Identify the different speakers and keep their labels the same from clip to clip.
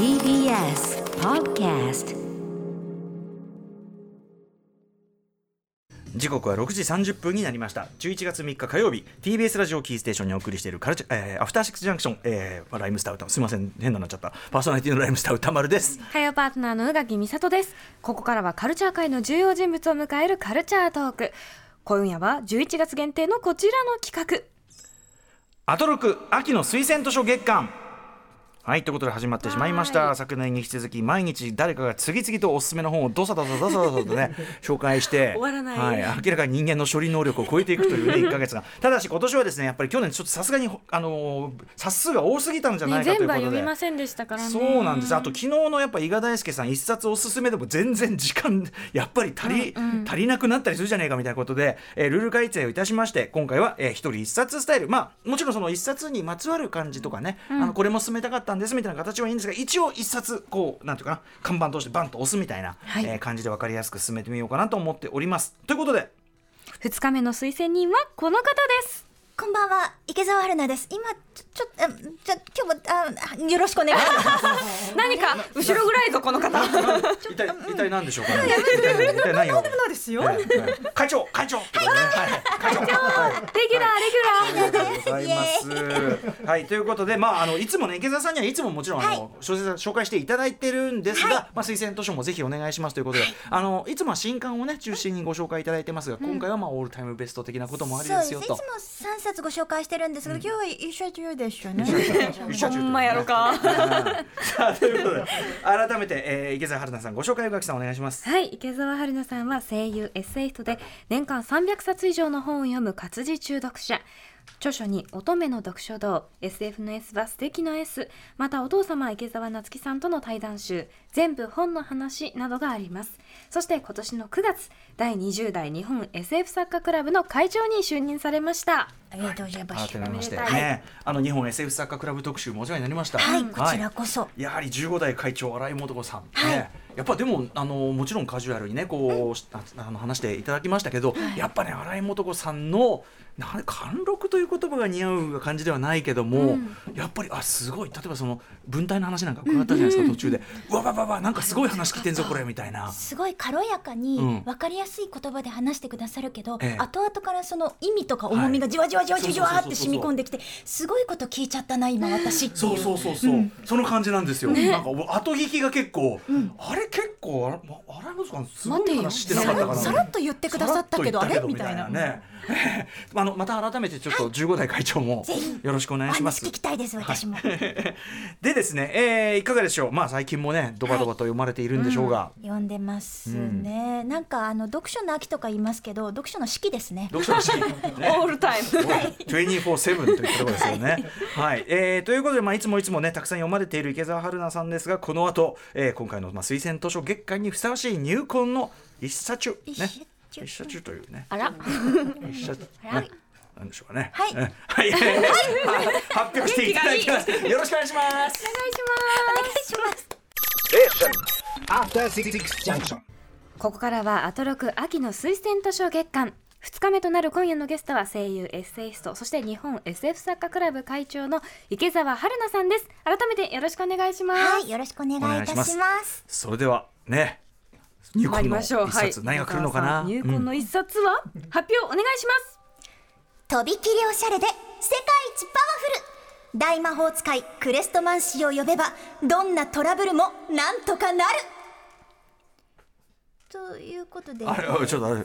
Speaker 1: TBS Podcast
Speaker 2: 時刻は6時30分になりました。11月3日火曜日 TBS ラジオキーステーションにお送りしているカルチャ、えーアフターシックスジャンクション、えーライムスター歌すみません変なのなっちゃった。パーソナリティのライムスター歌丸です。
Speaker 3: 火曜パートナーの宇垣美里です。ここからはカルチャー界の重要人物を迎えるカルチャートーク。今夜は11月限定のこちらの企画。
Speaker 2: アトロク秋の推薦図書月間はいということで始まってしまいました。昨年に引き続き毎日誰かが次々とおすすめの本をどさどさどさどさとね 紹介して
Speaker 3: 終わらない。
Speaker 2: はい、明らかに人間の処理能力を超えていくというね 1か月がただし今年はですねやっぱり去年ちょっとさすがにあのー冊数が多すぎたんじゃないかということで、
Speaker 3: 読みませんでしたからね。
Speaker 2: そうなんです。あと昨日のやっぱ伊賀大輔さん一冊おすすめでも全然時間 やっぱり足り,、足りなくなったりするじゃねえかみたいなことで、えールール改正をいたしまして今回は、えー、一人一冊スタイル。まあもちろんその一冊にまつわる感じとかね、あのこれも進めたかったんですみたいな形はいいんですが一応一冊こうなんていうかな看板としてバンと押すみたいな、
Speaker 3: はい。
Speaker 2: えー感じで分かりやすく進めてみようかなと思っております。ということで。
Speaker 3: 2日目の推薦人はこの方です。
Speaker 4: こんばんは、池澤春菜です。今、ちょ、ちょ、あじゃ、今日も、あ、よろしくお願いします。
Speaker 3: 何か後ろぐらいぞこの方。
Speaker 2: 一体一体何でしょうかね。一何を
Speaker 4: ですよ。
Speaker 2: 会長会長。はい。会長。はい。
Speaker 3: レギュラーレギュラー。
Speaker 2: ありがとうございます。はい、ということで、まあ、あの、いつもね、池澤さんにはいつももちろん、あの、小説を紹介していただいてるんですが。まあ、推薦図書もぜひお願いしますということで、あの、いつもは新刊をね、中心にご紹介いただいてますが、今回はまあ、オールタイムベスト的なこともあり
Speaker 4: そうです。す。いつも
Speaker 2: でよと。
Speaker 4: 三冊ご紹介してるんですけど、今日は一緒中でしょうね。
Speaker 3: ほんまやろか
Speaker 2: さあ、ということで、改めて、えー、池澤春菜さん、ご紹介、宇垣さん、お願いします。
Speaker 3: はい池澤春菜さんは声優エッセイストで年間300冊以上の本を読む活字中毒者著書に乙女の読書道 SF の S は素敵の S またお父様池澤夏樹さんとの対談集全部本の話などがあります。そして今年の9月第20代日本 SF 作家クラブの会長に就任されま
Speaker 4: ありがとうございます。
Speaker 2: 改めましね、あの日本 SF 作家クラブ特集もお世話になりました。
Speaker 4: はい、こちらこそ。
Speaker 2: やはり15代会長新井素子さん、ねやっぱでもあのもちろんカジュアルにねこう、しああの話していただきましたけど、やっぱね新井素子さんのなん貫禄という言葉が似合う感じではないけども、やっぱりあすごい。例えばその文体の話なんか伺ったじゃないですか、途中で。うわわわわなんかすごい話聞いてんぞこれみたいな。
Speaker 4: すごい軽やか
Speaker 2: うん。
Speaker 4: に分かりやすい言葉で話してくださるけど、
Speaker 2: ええ。
Speaker 4: 後々からその意味とか重みがじわじわじわじわじわって染み込んできてすごいこと聞いちゃったな今私っていう。
Speaker 2: そうそうそうそう、その感じなんですよ。なんか後聞きが結構、あれ？結構あれあれ難しいすごい話してなかったかな。
Speaker 4: さらっと言ってくださったけどあれ？
Speaker 2: 言ったけどね。あのまた改めてちょっと15代会長もよろしくお願いします。
Speaker 4: 聞。きたいです私も、
Speaker 2: でですね、えーいかがでしょう？まあ最近もねドバドバと読まれているんでしょうが、
Speaker 4: 読んでますね、なんかあの読書の秋とか言いますけど読書の四季ですね。
Speaker 2: 読書のシーン、ね。
Speaker 3: オールタイム。
Speaker 2: 24/7というところですよね。はい、えーということで、まあ、いつもいつもねたくさん読まれている池澤春菜さんですがこの後、えー今回の、まあ、推薦図書月間にふさわしい入魂の一冊ね。
Speaker 4: 一冊。
Speaker 2: というね。
Speaker 3: あら。
Speaker 2: 一冊。
Speaker 4: はい
Speaker 2: ね。なんでしょうかね。
Speaker 4: はい。
Speaker 2: え。はい、はい、発表していただきます。よろしくお願いします。
Speaker 4: お願いします。
Speaker 5: After Six Junction.
Speaker 3: ここからはアトロク秋の推薦図書月間2日目となる今夜のゲストは声優エッセイストそして日本 SF 作家クラブ会長の池澤春菜さんです。改めてよろしくお願いします、
Speaker 4: はいよろしくお願いいたします。
Speaker 2: それではね入魂の
Speaker 3: 参りましょう。
Speaker 2: 一冊、何が来るのかな？
Speaker 3: 入魂の一冊は、発表お願いします。
Speaker 4: とびきりおしゃれで世界一パワフル。大魔法使いクレストマン氏を呼べばどんなトラブルもなんとかなるということで
Speaker 2: ちょっとあれ
Speaker 4: ダイアナ・ウィン・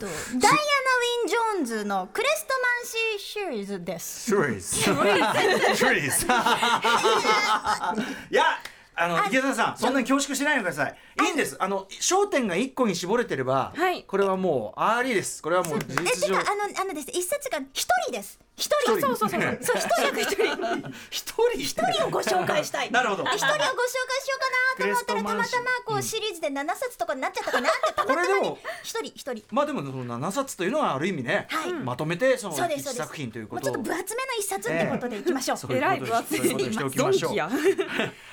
Speaker 4: ジョーンズのクレストマンシーシリーズです
Speaker 2: シュリーズ。シュリーズ。いや。あの池澤さん、そんなに恐縮しないでください。いいんです。あの焦点が一個に絞れてれば、
Speaker 3: はい
Speaker 2: これはもうありです。これはもう実上
Speaker 4: てか。あのあのです一冊が一人です一人。そうそうそうそう。そう一人が一人。
Speaker 2: 一人。一
Speaker 4: 人をご紹介したい。
Speaker 2: なるほど。
Speaker 4: 一人をご紹介しようかなと思ったらたまたまこうシリーズで7冊とかになっちゃったかなってたまたまに。一人一人。
Speaker 2: まあでもその七冊というのはある意味ね、
Speaker 4: はい。
Speaker 2: まとめてその一
Speaker 4: そうですそうです。
Speaker 2: 作品というこ
Speaker 4: もうち
Speaker 2: とを
Speaker 4: ょっと分厚めの一冊ってことでいきましょう、
Speaker 2: そういうことでそういしておきましょう。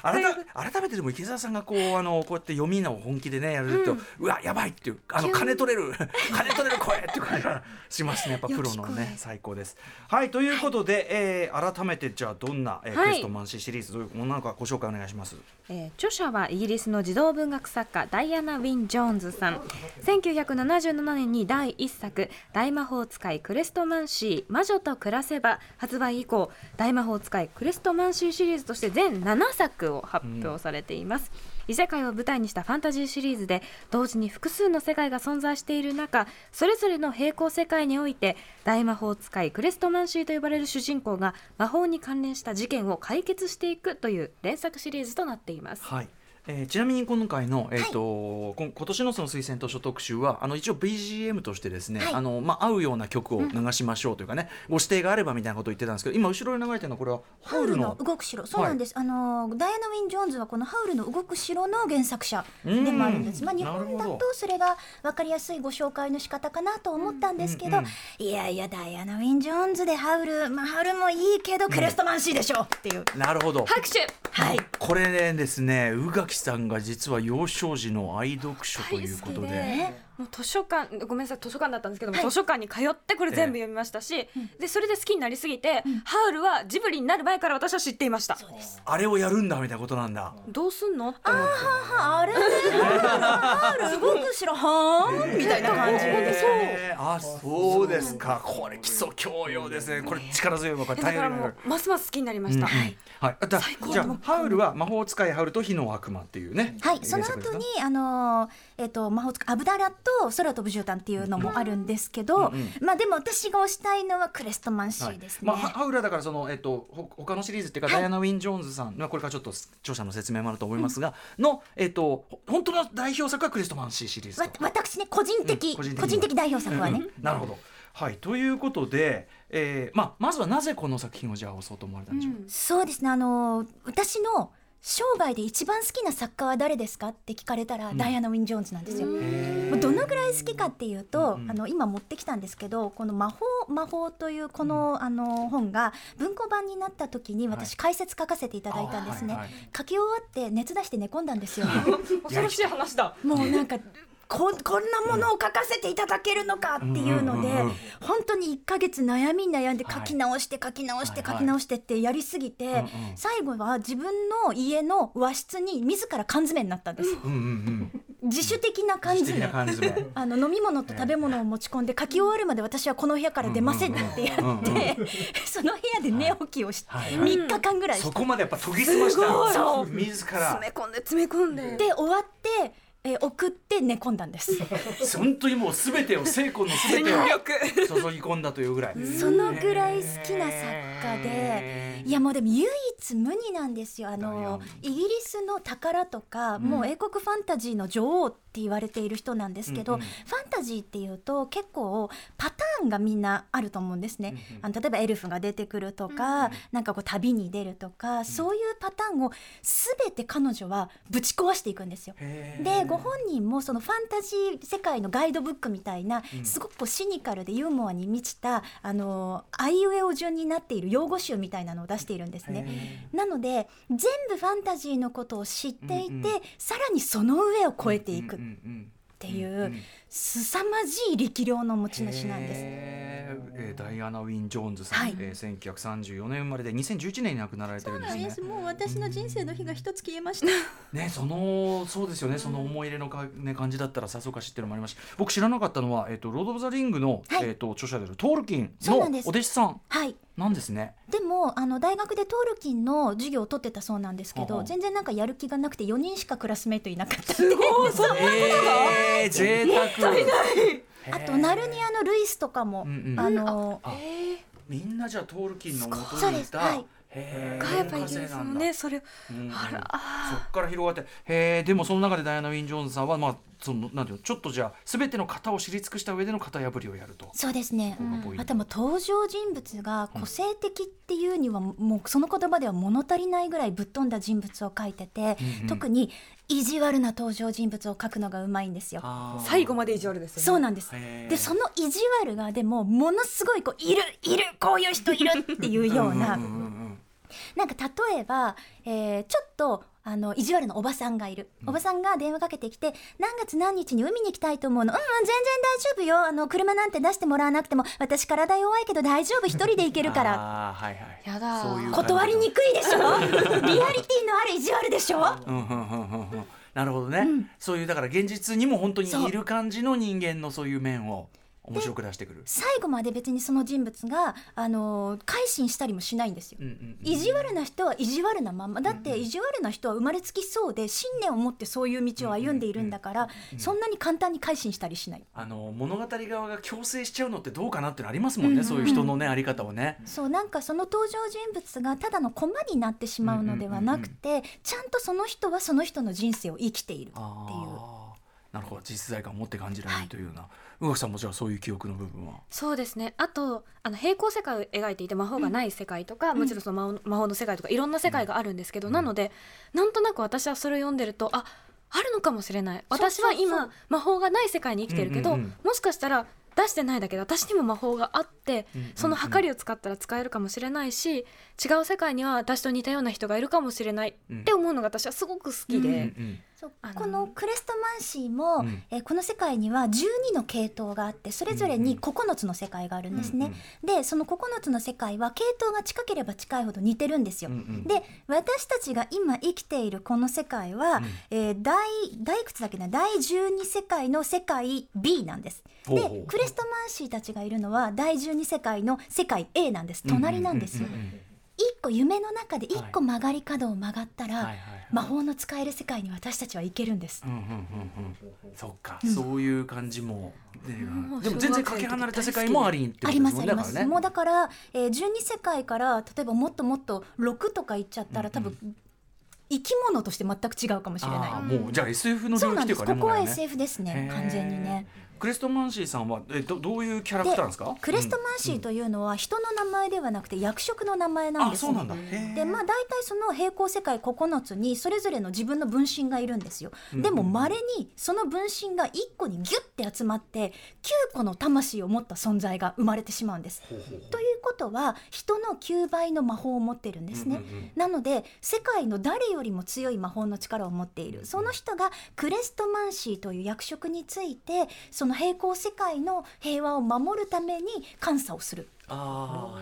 Speaker 2: 改め改めてでも池澤さんがこうあのこうやって読みの本気でねやると、うわやばいっていうあの金取れる。金取れる声っていう感じがしますね。やっぱプロのね最高です。はいということで、えー改めてじゃあどんな、えー
Speaker 3: はい。
Speaker 2: クレストマンシーシリーズどういうものなのかご紹介お願いします。
Speaker 3: えー著者はイギリスの児童文学作家ダイアナ・ウィン・ジョーンズさん。1977年に第1作「大魔法使いクレストマンシー魔女と暮らせば」発売以降大魔法使いクレストマンシーシリーズとして全7作を発表されています、異世界を舞台にしたファンタジーシリーズで同時に複数の世界が存在している中それぞれの平行世界において大魔法使いクレストマンシーと呼ばれる主人公が魔法に関連した事件を解決していくという連作シリーズとなっています。
Speaker 2: はい。えーちなみに今回の、えーとこん今年のその推薦図書特集はあの一応 BGM としてですね、
Speaker 4: はい。
Speaker 2: あのまあ合うような曲を流しましょうというかね、ご指定があればみたいなことを言ってたんですけど今後ろに流れてるのはこれは
Speaker 4: ハウルの動く城。そうなんです、あのダイアナ・ウィン・ジョーンズはこのハウルの動く城の原作者でもあるんです、
Speaker 2: うん
Speaker 4: まあ日本だとそれが分かりやすいご紹介の仕方かなと思ったんですけど、
Speaker 2: うんうん
Speaker 4: いやいやダイアナ・ウィン・ジョーンズでハウル。まあハウルもいいけどクレストマンシーでしょっていう、
Speaker 2: なるほど。
Speaker 3: 拍手。
Speaker 4: はい。
Speaker 2: これねですね宇さんが実は幼少時の愛読書ということで。
Speaker 3: でもう図書館ごめんなさい図書館だったんですけども、
Speaker 4: はい。
Speaker 3: 図書館に通ってこれ全部読みましたし、でそれで好きになりすぎて、ハウルはジブリになる前から私は知っていました。
Speaker 2: あれをやるんだみたいなことなんだ。
Speaker 3: どうすんの？って思って
Speaker 4: ああれハウル動く城はー。んみたいな感じ。で
Speaker 2: えーあそう。ですか。これ基礎教養ですね。これ力強いわこ大変
Speaker 3: もうますます好きになりました、
Speaker 2: はい、はい、だじゃあハウルは魔法使いハウルと火の悪魔っていうね。
Speaker 4: はい、その後にあのーえっ、と魔法使いアブダラと空飛ぶ絨毯っていうのもあるんですけど、まあでも私が推したいのはクレストマンシーですね。
Speaker 2: まあ、ハハウルはだからその、えっと、ほ他のシリーズっていうか、ダイアナ・ウィン・ジョーンズさん、まあ、これからちょっと著者の説明もあると思いますが、の、えっと、ほ本当の代表作はクリストマンシーシリーズ。
Speaker 4: 私ね個人的、
Speaker 2: うん個人的に
Speaker 4: 個人的代表作はね、
Speaker 2: うんなるほど。はい、ということで、えーまあ、まずはなぜこの作品をじゃあ推そうと思われたんでしょう？
Speaker 4: そうですね。あのー私の生涯で一番好きな作家は誰ですかって聞かれたら、ダイアナ・ウィン・ジョーンズなんですよ。どのぐらい好きかっていうと、あの今持ってきたんですけどこの魔法「魔法」というこの,、あの本が文庫版になった時に私解説書かせていただいたんですね、
Speaker 2: あはいはい。
Speaker 4: 書き終わって熱出して寝込んだんですよ。
Speaker 3: 恐ろしい話だ。
Speaker 4: もうなんかここんなものを書かせていただけるのかっていうので、
Speaker 2: うん。うんうん
Speaker 4: 本当に1ヶ月悩み悩んで
Speaker 2: はい
Speaker 4: 書き直して書き直して書き直してってやりすぎて、最後は自分の家の和室に自ら缶詰になったんです、
Speaker 2: うんうんうん。
Speaker 4: 自主的な缶
Speaker 2: 素敵
Speaker 4: 詰
Speaker 2: な缶詰。
Speaker 4: あの飲み物と食べ物を持ち込んで書き終わるまで私はこの部屋から出ませんってや
Speaker 2: うんうんうん
Speaker 4: って その部屋で寝起きをして
Speaker 2: はい。
Speaker 4: 3日間ぐらい
Speaker 2: そこまでやっぱ研ぎ澄ました。
Speaker 3: そう。
Speaker 2: 自ら。
Speaker 3: 詰め込んで詰め込んで。
Speaker 4: で終わって、えー送って寝込んだんです。
Speaker 2: 本当にもうすべてを聖子のすべてを注ぎ込んだというぐらい。
Speaker 4: そのぐらい好きな作家でいやもうでも唯一無二なんですよ。あのイギリスの宝とか、もう英国ファンタジーの女王って言われている人なんですけど、
Speaker 2: うんうん。
Speaker 4: ファンタジーっていうと結構パターンがみんなあると思うんですね、あの例えばエルフが出てくるとか、なんかこう旅に出るとか、そういうパターンを全て彼女はぶち壊していくんですよ。でご本人もそのファンタジー世界のガイドブックみたいな、すごくこうシニカルでユーモアに満ちたあのあいうえお順になっている用語集みたいなのを出しているんですね。なので全部ファンタジーのことを知っていて、
Speaker 2: うんうん。
Speaker 4: さらにその上を超えていく。っ
Speaker 2: うんうん
Speaker 4: ていう、
Speaker 2: うんうん。
Speaker 4: 凄まじい力量の持ち主なんです。
Speaker 2: えーダイアナ・ウィン・ジョーンズさん、
Speaker 4: はい。
Speaker 2: えー、1934年生まれで2011年に亡くなられてるんですね。
Speaker 4: もう私の人生の日が一つ消えました。
Speaker 2: ねそのそうですよね。その思い入れのか、ね、感じだったらさぞかしっていうのもありますし。僕知らなかったのは、えー、とロード・オブ・ザ・リングの、
Speaker 4: はい。
Speaker 2: えー、と著者であるトールキンのお
Speaker 4: そうなんです。
Speaker 2: 弟子さん
Speaker 4: はい。
Speaker 2: なんですね。
Speaker 4: でもあの大学でトールキンの授業を取ってたそうなんですけ
Speaker 2: はは
Speaker 4: ど全然なんかやる気がなくて4人しかクラスメートいなかった
Speaker 3: すごい。そんな
Speaker 2: えー、贅沢。
Speaker 4: あとナルニアのルイスとかも、
Speaker 2: うんうん。
Speaker 4: あの
Speaker 2: あみんなじゃあトールキンの元
Speaker 4: そう
Speaker 2: にいた、
Speaker 4: です。はい。
Speaker 2: へー。
Speaker 3: がやっぱりねそれ。
Speaker 2: うんうん
Speaker 3: あら。
Speaker 2: そっから広がって。へえでもその中でダイアナ・ウィン・ジョーンズさんはまあそのなんていうのちょっとじゃあ全ての型を知り尽くした上での型破りをやると。
Speaker 4: そうですね、あともう登場人物が個性的っていうにはもうその言葉では物足りないぐらいぶっ飛んだ人物を描いてて、
Speaker 2: うんうん。
Speaker 4: 特に意地悪な登場人物を描くのがうまいんですよ。
Speaker 3: 最後まで意地悪ですよね。
Speaker 4: そうなんです。でその意地悪がでもものすごいこういるいるこういう人いるっていうような。
Speaker 2: うんうんうん。
Speaker 4: なんか例えば、えーちょっとあの意地悪なおばさんがいる、おばさんが電話かけてきて何月何日に海に行きたいと思うの？うんうん全然大丈夫よ。あの車なんて出してもらわなくても私体弱いけど大丈夫。一人で行けるから。
Speaker 2: あーはいはい。
Speaker 3: やだ
Speaker 2: そういう
Speaker 4: 断りにくいでしょ？リアリティのある意地悪でしょ？
Speaker 2: うんうんうんうんうん。なるほどね、そういうだから現実にも本当にいる感じの人間のそういう面を面白く出してくる。
Speaker 4: 最後まで別にその人物があの改心したりもしないんですよ。
Speaker 2: うんうんうん
Speaker 4: 意地悪な人は意地悪なまんまだって意地悪な人は生まれつきそうで信念を持ってそういう道を歩んでいるんだからそんなに簡単に改心したりしない。
Speaker 2: あの物語側が強制しちゃうのってどうかなってのありますもんね、そういう人のねあり方をね。
Speaker 4: そうなんかその登場人物がただの駒になってしまうのではなくてちゃんとその人はその人の人生を生きているっていう
Speaker 2: なるほど。実在感を持って感じられるというような、宇垣さんもじゃあそういう記憶の部分は？
Speaker 3: そうですね。あとあの平行世界を描いていて魔法がない世界とか、もちろんその魔法魔法の世界とかいろんな世界があるんですけど、なのでなんとなく私はそれを読んでるとああるのかもしれない。私は今魔法がない世界に生きてるけど、
Speaker 2: うんうんうん。
Speaker 3: もしかしたら出してないだけで私にも魔法があって、
Speaker 2: うんうんうん
Speaker 3: その計りを使ったら使えるかもしれないし違う世界には私と似たような人がいるかもしれないって思うのが私はすごく好きで。
Speaker 2: うんうん
Speaker 4: そう
Speaker 3: あの
Speaker 4: このクレストマンシーも、
Speaker 2: うん。
Speaker 4: えーこの世界には12の系統があってそれぞれに9つの世界があるんですね。でその9つの世界は系統が近ければ近いほど似てるんですよ。
Speaker 2: うんうん
Speaker 4: で私たちが今生きているこの世界は、
Speaker 2: うん。
Speaker 4: えー第第いくつだっけな？第12世界の世界 B なんです。でクレストマンシーたちがいるのは第12世界の世界 A なんです。隣なんですよ。
Speaker 2: うんうんうん。うん
Speaker 4: 一個夢の中で一個曲がり角を曲がったら、
Speaker 2: はいはいはい。
Speaker 4: 魔法の使える世界に私たちは行けるんです。
Speaker 2: う。んうんうんうんそっか、そういう感じも
Speaker 3: う
Speaker 2: でも全然かけ離れた世界もありってことです
Speaker 4: ありますあります。もうだから、えー、12世界から例えばもっともっと6とかいっちゃったら多分、生き物として全く違うかもしれ
Speaker 2: あ
Speaker 4: ない。
Speaker 2: ーもうじゃあ SF の領域っていうかね
Speaker 4: なんです。ここは SF ですね完全にね
Speaker 2: クレストマンシーさんはえどどういうキャラクターですか？
Speaker 4: クレストマンシーというのは人の名前ではなくて役職の名前なんですね
Speaker 2: あそうなんだ。
Speaker 4: でまあ大体その平行世界9つにそれぞれの自分の分身がいるん。ですよでも稀にその分身が1個にギュッて集まって9個の魂を持った存在が生まれてしまうんです。
Speaker 2: ほうほう
Speaker 4: ということは人の9倍の魔法を持ってるんですね、
Speaker 2: うんうんうん。
Speaker 4: なので世界の誰よりも強い魔法の力を持っている。その人がクレストマンシーという役職についてその平行世界の平和を守るために監査をする。
Speaker 2: あ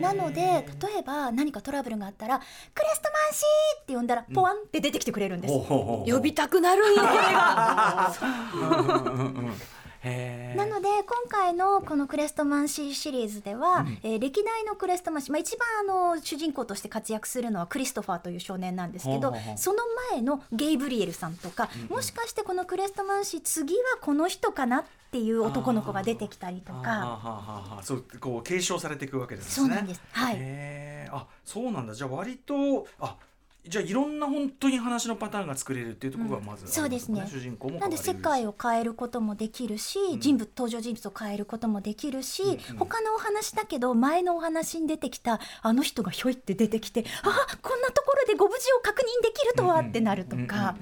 Speaker 4: なので例えば何かトラブルがあったら「クレストマンシー!」って呼んだらポワンって出てきてくれるんです、
Speaker 2: ほうほうほうほう。
Speaker 3: 呼びたくなるんよこれが
Speaker 4: なので今回のこのクレストマンシーシリーズでは、えー歴代のクレストマンシー、まあ、一番あの主人公として活躍するのはクリストファーという少年なんですけど
Speaker 2: ほう
Speaker 4: その前のゲイブリエルさんとか、もしかしてこのクレストマンシー次はこの人かなっていう男の子が出てきたりとか。
Speaker 2: そうこう継承されていくわけですね。
Speaker 4: そうなんです。はい。
Speaker 2: あそうなんだ。じゃあ割とあじゃあいろんな本当に話のパターンが作れるっていうところがまず、
Speaker 4: そうですね。
Speaker 2: 主人公も
Speaker 4: なんで世界
Speaker 2: を
Speaker 4: を変えることもできるし、人物登場人物を変えることもできるし、他のお話だけど前のお話に出てきたあの人がひょいって出てきてあこんなところでご無事を確認できるとはってなるとか、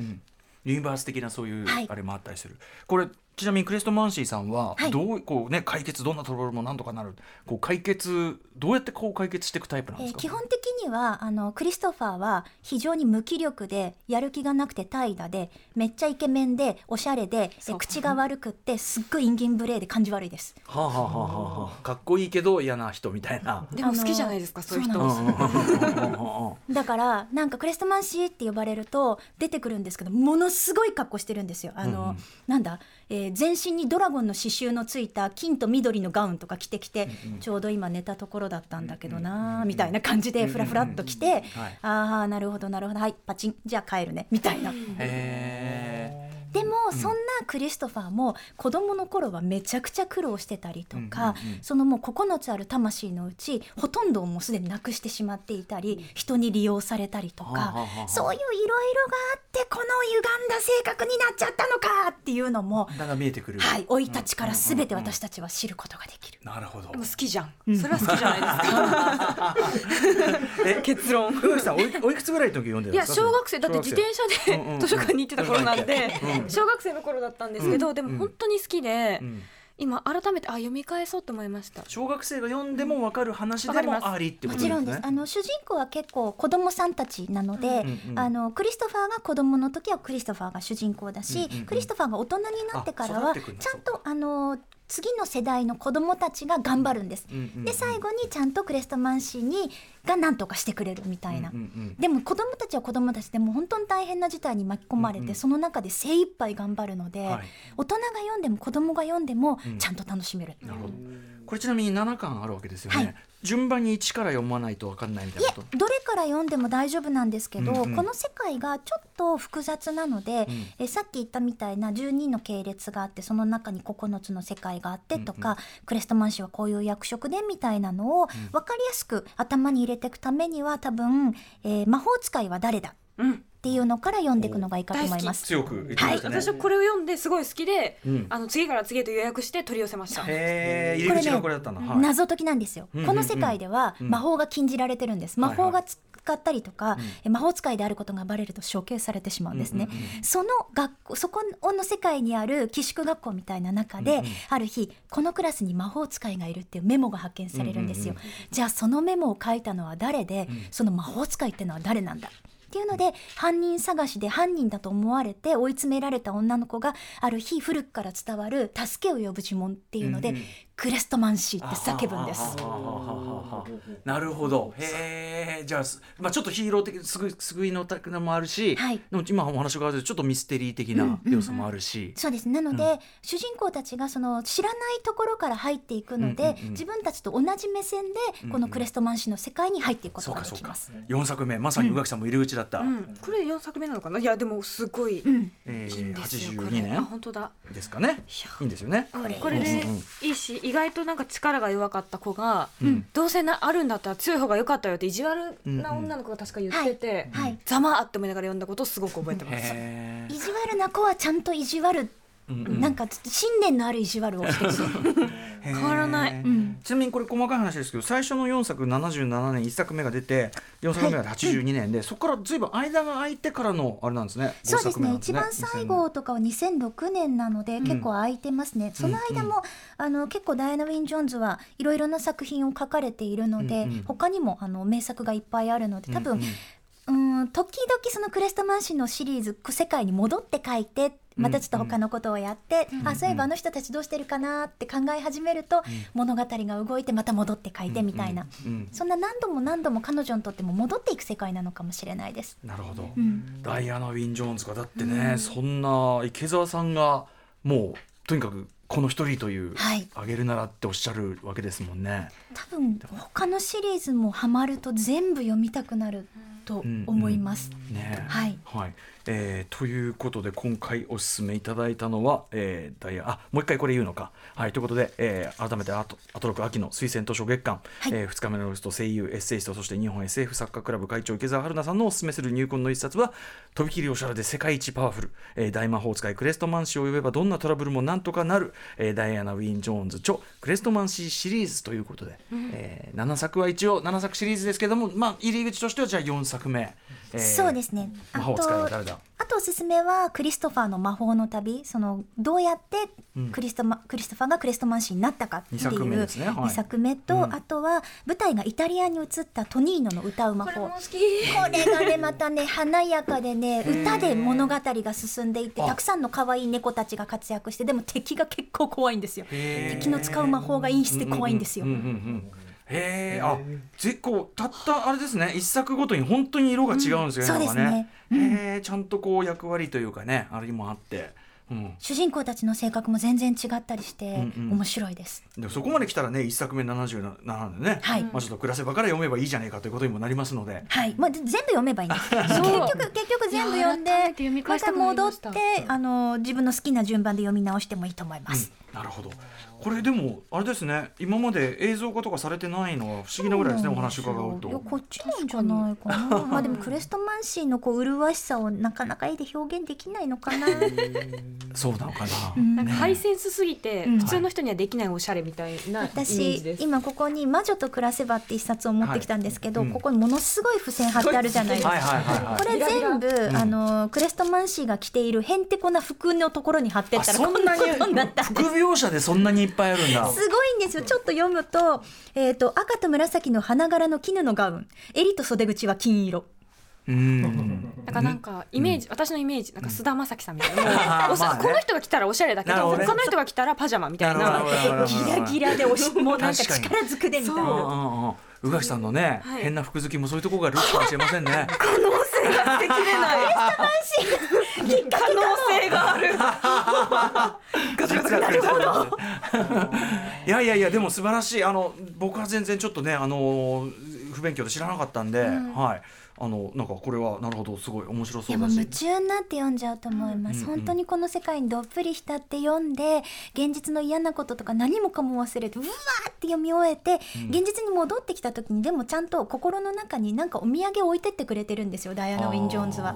Speaker 2: ユニバース的なそういう
Speaker 4: はい。
Speaker 2: あれもあったりする、これちなみにクレストマンシーさんは
Speaker 4: はい。
Speaker 2: どう、こうね解決どんなトラブルもなんとかなる。こう解決どうやってこう解決していくタイプなんですか、
Speaker 4: えー基本的にはあのクリストファーは非常に無気力でやる気がなくて怠惰でめっちゃイケメンでおしゃれで口が悪くってすっごいインギン無礼で感じ悪いです。
Speaker 2: はあ、はあはあはあ、かっこいいけど嫌な人みたいな。
Speaker 3: でも好きじゃないですかそういう人。
Speaker 4: だからなんかクレストマンシーって呼ばれると出てくるんですけどものすごい格好してるんですよ。あの、
Speaker 2: うんうん。
Speaker 4: なんだ、えー全身にドラゴンの刺繍のついた金と緑のガウンとか着てきて、ちょうど今寝たところだったんだけどなーみたいな感じでフラフラっと来て、
Speaker 2: はい。
Speaker 4: ああなるほどなるほど。はいパチン。じゃあ帰るね。みたいな。
Speaker 2: へ
Speaker 4: でも、そんなクリストファーも子供の頃はめちゃくちゃ苦労してたりとか、
Speaker 2: うんうんうん
Speaker 4: そのもう9つある魂のうちほとんどをもうすでになくしてしまっていたり人に利用されたりとか、
Speaker 2: はあはあはあ
Speaker 4: そういういろいろがあってこの歪んだ性格になっちゃったのかっていうのも、
Speaker 2: え。だんだん見えてくる。
Speaker 4: はい、生い立ちから全て私たちは知ることができる。
Speaker 2: なるほど
Speaker 3: で。も好きじゃん、それは好きじゃないですか
Speaker 2: え
Speaker 3: 結論
Speaker 2: さんおいおいくつぐらいの時読んで
Speaker 3: いや
Speaker 2: たんですか。
Speaker 3: 小学生だって自転車で図書館に行ってた頃なんで
Speaker 2: うん
Speaker 3: 小学生の頃だったんですけどでも本当に好きで
Speaker 2: うん。
Speaker 3: 今改めてあ読み返そうと思いました。
Speaker 2: 小学生が読んでも分かる話でもありってこ
Speaker 4: も
Speaker 2: とですね。
Speaker 4: ちろんです。あの主人公は結構子供さんたちなので、
Speaker 2: うんうん
Speaker 4: あのクリストファーが子供の時はクリストファーが主人公だし、
Speaker 2: うんうんうん。
Speaker 4: クリストファーが大人になってからはちゃんとあの次の世代の子供たちが頑張るんです。
Speaker 2: うんうんうん
Speaker 4: で最後にちゃんとクレストマンシーにが何とかしてくれるみたいな。
Speaker 2: うんうんうん
Speaker 4: でも子供たちは子供たちでもう本当に大変な事態に巻き込まれて、
Speaker 2: うんうん
Speaker 4: その中で精一杯頑張るので、
Speaker 2: はい
Speaker 4: 大人が読んでも子供が読んでも
Speaker 2: うん
Speaker 4: ちゃんと楽しめる。
Speaker 2: なるほどこれちなみに7巻あるわけですよね、
Speaker 4: はい。
Speaker 2: 順番に1から読まないと分かんないみたい
Speaker 4: い
Speaker 2: なこと。
Speaker 4: えどれから読んでも大丈夫なんですけど、
Speaker 2: うん。うん
Speaker 4: この世界がちょっと複雑なので、
Speaker 2: うん。
Speaker 4: えさっき言ったみたいな12の系列があってその中に9つの世界があってとか、クレストマン氏はこういう役職でみたいなのを分かりやすく頭に入れていくためには多分、えー魔法使いは誰だ？
Speaker 3: うん
Speaker 4: っていうのから読んでいくのがいいかと思います。
Speaker 2: 強く言ってましたね、
Speaker 3: 私はこれを読んですごい好きで、
Speaker 2: うん。
Speaker 3: あの次から次へと予約して取り寄せました。
Speaker 2: へえこれだったんだ、はい。
Speaker 4: 謎解きなんですよ、
Speaker 2: うんうんうん。
Speaker 4: この世界では
Speaker 2: うん
Speaker 4: 魔法が禁じられてるんです、
Speaker 2: はいはい。
Speaker 4: 魔法が使ったりとか、
Speaker 2: うん。
Speaker 4: え魔法使いであることがバレると処刑されてしまうんですね、
Speaker 2: うんうんうん。
Speaker 4: その学校そこの世界にある寄宿学校みたいな中で、
Speaker 2: うんうん
Speaker 4: ある日このクラスに魔法使いがいるっていうメモが発見されるんですよ、
Speaker 2: うんうん。
Speaker 4: じゃあそのメモを書いたのは誰で、
Speaker 2: うん。
Speaker 4: その魔法使いってのは誰なんだ？っていうので犯人探しで犯人だと思われて追い詰められた女の子がある日古くから伝わる助けを呼ぶ呪文っていうので、クレストマンシーって叫ぶんです。
Speaker 2: なるほど。へえじゃあす、まあ、ちょっとヒーロー的すぐ救いのたくなもあるし、
Speaker 4: はい。
Speaker 2: でも今お話があるちょっとミステリー的な要素もあるし、
Speaker 4: そうです。なので、主人公たちがその知らないところから入っていくので、
Speaker 2: うんうんうん
Speaker 4: 自分たちと同じ目線でこのクレストマン氏の世界に入っていくことが
Speaker 2: そうかそうか。
Speaker 4: できます。
Speaker 2: 4作目まさに宇垣さんも入り口だった、
Speaker 3: うん、これ4作目なのかな？いやでもすごい、
Speaker 4: うん。
Speaker 2: えー、
Speaker 3: いいんですよ。こ
Speaker 2: 82
Speaker 3: れあ
Speaker 2: 年
Speaker 3: 本当だ。
Speaker 2: ですかね。いいんですよね。
Speaker 4: これ。
Speaker 3: これで
Speaker 2: うんうん。
Speaker 3: いいし意外となんか力が弱かった子が、
Speaker 2: うん。
Speaker 3: どうせなあるんだったら強い方が良かったよって意地悪な女の子が確か言ってて、ざまあって思いながら読んだことをすごく覚えてます。
Speaker 2: へ
Speaker 4: 意地悪な子はちゃんと意地悪、
Speaker 2: うんうん。
Speaker 4: なんかちょっと信念のある意地悪をしてくる。
Speaker 2: 変
Speaker 3: 変わらない。
Speaker 4: うん。
Speaker 2: ちなみにこれ細かい話ですけど最初の4作77年1作目が出て4作目が82年で、そこからずいぶん間が空いてからのあれなんですね。
Speaker 4: そうです
Speaker 2: 5作目なん
Speaker 4: ね。一番最後とかは2006年なので結構空いてますね、その間も、あの結構ダイアナ・ウィン・ジョーンズはいろいろな作品を書かれているので、
Speaker 2: うんうん。
Speaker 4: 他にもあの名作がいっぱいあるので多分、
Speaker 2: うんうん
Speaker 4: うん。時々そのクレストマンシーのシリーズ世界に戻って書いてまたちょっと他のことをやって、あそういえばあの人たちどうしてるかなって考え始めると、物語が動いてまた戻って書いてみたいな、
Speaker 2: うん。うん。
Speaker 4: そんな何度も何度も彼女にとっても戻っていく世界なのかもしれないです。
Speaker 2: なるほど、
Speaker 4: ん。
Speaker 2: ダイアナ・ウィン・ジョーンズがだってね、そんな池澤さんがもうとにかくこの一人という、
Speaker 4: はい。
Speaker 2: あげるならっておっしゃるわけですもんね。
Speaker 4: 多分他のシリーズもハマると全部読みたくなると思います。
Speaker 2: ね。
Speaker 4: はい。
Speaker 2: はいえーということで今回お勧めいただいたのは、えーダイアあもう一回これ言うのか。はい、ということで、えー改めてアトアトロク秋の推薦図書月間、
Speaker 4: はい。
Speaker 2: え2日目のゲスト声優エッセイストそして日本 SF 作家クラブ会長池澤春菜さんのお勧めする入魂の一冊はとびきりおしゃれで世界一パワフル、えー大魔法使いクレストマンシーを呼べばどんなトラブルもなんとかなる、えーダイアナ・ウィン・ジョーンズ著クレストマンシーシリーズということで、えー7作は一応7作シリーズですけども、まあ、入り口としてはじゃあ4作目、えー
Speaker 4: そうですね。あ
Speaker 2: 魔法使いは
Speaker 4: と
Speaker 2: 誰だ
Speaker 4: あとおすすめはクリストファーの魔法の旅。そのどうやってクリストマ、クリストファーがクリストマンシーになったかっていう
Speaker 2: 二作目ですね。はい。
Speaker 4: 二作目と、
Speaker 2: うん。
Speaker 4: あとは舞台がイタリアに移ったトニーノの歌う魔法。
Speaker 3: これも好き。
Speaker 4: これがねまたね 華やかでね歌で物語が進んでいって
Speaker 2: あ。
Speaker 4: たくさんの可愛い猫たちが活躍してでも敵が結構怖いんですよ。敵の使う魔法が陰湿で怖いんですよ、
Speaker 2: うんうんうんうんへえ、あ、結構たったあれですね、一作ごとに本当に色が違うんですよね。
Speaker 4: うん
Speaker 2: なんか
Speaker 4: そうですね
Speaker 2: へえ、ちゃんとこう役割というかね、あれもあって。うん。
Speaker 4: 主人公たちの性格も全然違ったりして、
Speaker 2: うんうん
Speaker 4: 面白いです
Speaker 2: でもそこまで来たらね、一作目77なんでね、
Speaker 4: はい
Speaker 2: まあちょっと暮らせばから読めばいいじゃねえかということにもなりますので。
Speaker 4: はい、まあ、全部読めばいいんです。結局、結局全部読んで
Speaker 3: いや改めて読み、返した
Speaker 4: 戻って、あの、自分の好きな順番で読み直してもいいと思います。
Speaker 2: うんなるほど。これでもあれですね、今まで映像化とかされてないのは不思議なぐらいですね、お話伺う
Speaker 4: いや
Speaker 2: と。
Speaker 4: こっちなんじゃないかな。まあ、でも、クレストマンシーのこう麗しさをなかなか絵で表現できないのかな。
Speaker 2: そうなのかな。
Speaker 3: なんかハイセンスすぎて、
Speaker 4: うん
Speaker 3: 普通の人にはできないおしゃれみたいなイメージ
Speaker 4: 私。今ここに「魔女と暮らせば」って一冊を持ってきたんですけど、
Speaker 2: はいうん
Speaker 4: ここにものすごい付箋貼ってあるじゃないですか。
Speaker 2: はいはいはいはい。
Speaker 4: これ全部、
Speaker 2: ん
Speaker 4: あのクレストマンシーが着ているへんてこな服のところに貼ってったらこんなことになったんです。
Speaker 2: っぱいあるんだ。
Speaker 4: すごいんですよ。ちょっと読むと,、えー、と赤と紫の花柄の絹のガウン。襟と袖口は金色。
Speaker 2: うん。
Speaker 3: なんかなんかイメージ、私のイメージなんか須田将暉さんみたいな、もうおしゃ
Speaker 2: まあね。
Speaker 3: この人が来たらおしゃれだけど他の人が来たらパジャマみたいな。
Speaker 4: ギラギラでおしもうなんか
Speaker 2: 確かに
Speaker 4: 力ずくでみたいな。
Speaker 2: んうん宇垣さんのね、
Speaker 3: はい。
Speaker 2: 変な服好きもそういうところがあるかもしれませんね。
Speaker 3: 可能性が捨てきれない 可能性がある。
Speaker 2: 実はなるほど。いやいやいやでも素晴らしい。あの僕は全然ちょっとねあの不勉強で知らなかったんで、はい。あのなんかこれはなるほどすごい面白
Speaker 4: いやもう
Speaker 2: そうだし。
Speaker 4: 夢中になって読んじゃうと思います、
Speaker 2: うん
Speaker 4: 本当にこの世界にどっぷり浸って読んで現実の嫌なこととか何もかも忘れてうわーって読み終えて、現実に戻ってきた時にでもちゃんと心の中になんかお土産を置いてってくれてるんですよダイアナ・ウィン・ジョー。ンズは。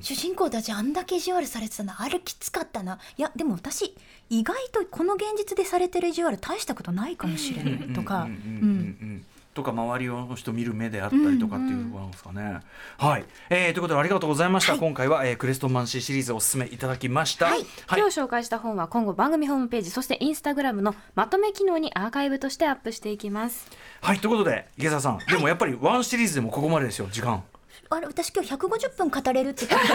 Speaker 2: うん。うんうん
Speaker 4: 主人公たちあんだけ意地悪されてたの。あれきつかったな。いやでも私意外とこの現実でされてる意地悪大したことないかもしれない。とか
Speaker 2: うんうんうんうん
Speaker 4: うん
Speaker 2: うんとか。周りの人見る目であったりとかっていうところなんですかね。はい、えー、ということでありがとうございました。今回は、えー、クレストンマンシーシリーズをお勧めいただきました。はい、
Speaker 3: 今日紹介した本は今後番組ホームページそしてインスタグラムのまとめ機能にアーカイブとしてアップしていきます。
Speaker 2: はい、ということで池澤さん、でもやっぱりワンシリーズでもここまでですよ。時間。
Speaker 4: あれ私今日150分語れるって言って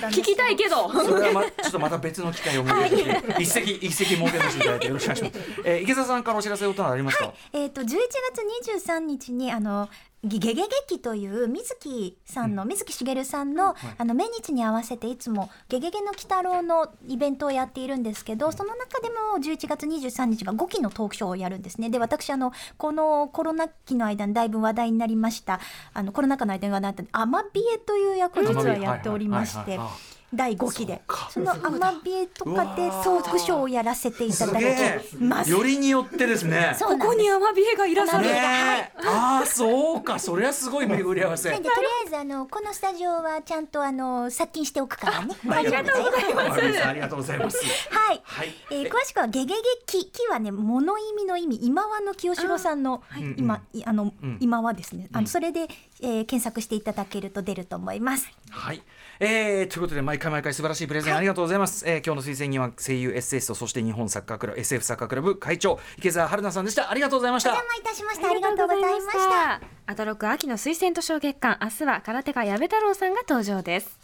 Speaker 4: た
Speaker 3: きたいけど
Speaker 2: それは、ま、ちょっとまた別の機会を設けて、一席一席設けさせていただいてよろしくお願いします。えー、池澤さんからお知らせことはありますか。
Speaker 4: えっ、と11月23日にあのゲゲゲ劇という水木さんの、水木しげるさんの、あの命日に合わせていつもゲゲゲの鬼太郎のイベントをやっているんですけどその中でも11月23日が5期のトークショーをやるんですね。で私あのこのコロナ期の間にだいぶ話題になりました。あのコロナ禍の間に話題になったアマビエという役を実はやっておりまして
Speaker 2: はいはいはいはい
Speaker 4: 第5期で
Speaker 2: そ
Speaker 4: のアマビエとかでトークショーをやらせていた
Speaker 2: す
Speaker 4: だ
Speaker 2: げ
Speaker 4: きます。
Speaker 2: え。よりによってですね。
Speaker 3: ここにアマビエがいらっしゃる
Speaker 2: ねえああそうかそれはすごい巡り合わせ。
Speaker 4: なんでとりあえずあのこのスタジオはちゃんとあの殺菌しておくからね。
Speaker 2: ありがとうござい
Speaker 3: ます
Speaker 2: ありがとうございます。
Speaker 4: はい。
Speaker 2: はい。
Speaker 4: えー詳しくはゲゲゲキキはね物意味の意味今和の清志郎さんの
Speaker 2: い
Speaker 4: 今いあの
Speaker 2: うん
Speaker 4: 今はですねあのそれでえー検索していただけると出ると思います。
Speaker 2: はい、えー、ということで毎回毎回素晴らしいプレゼンありがとうございます、えー今日の推薦人は声優 SS とそして日本サッカークラブ SF サッカークラブ会長池澤春菜さんでしたありがとうございました
Speaker 4: お邪魔いたしました。ありがとうございました。
Speaker 3: アトロク秋の推薦図書月間明日は空手家矢部太郎さんが登場です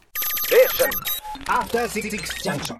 Speaker 5: Station. After Six Junction.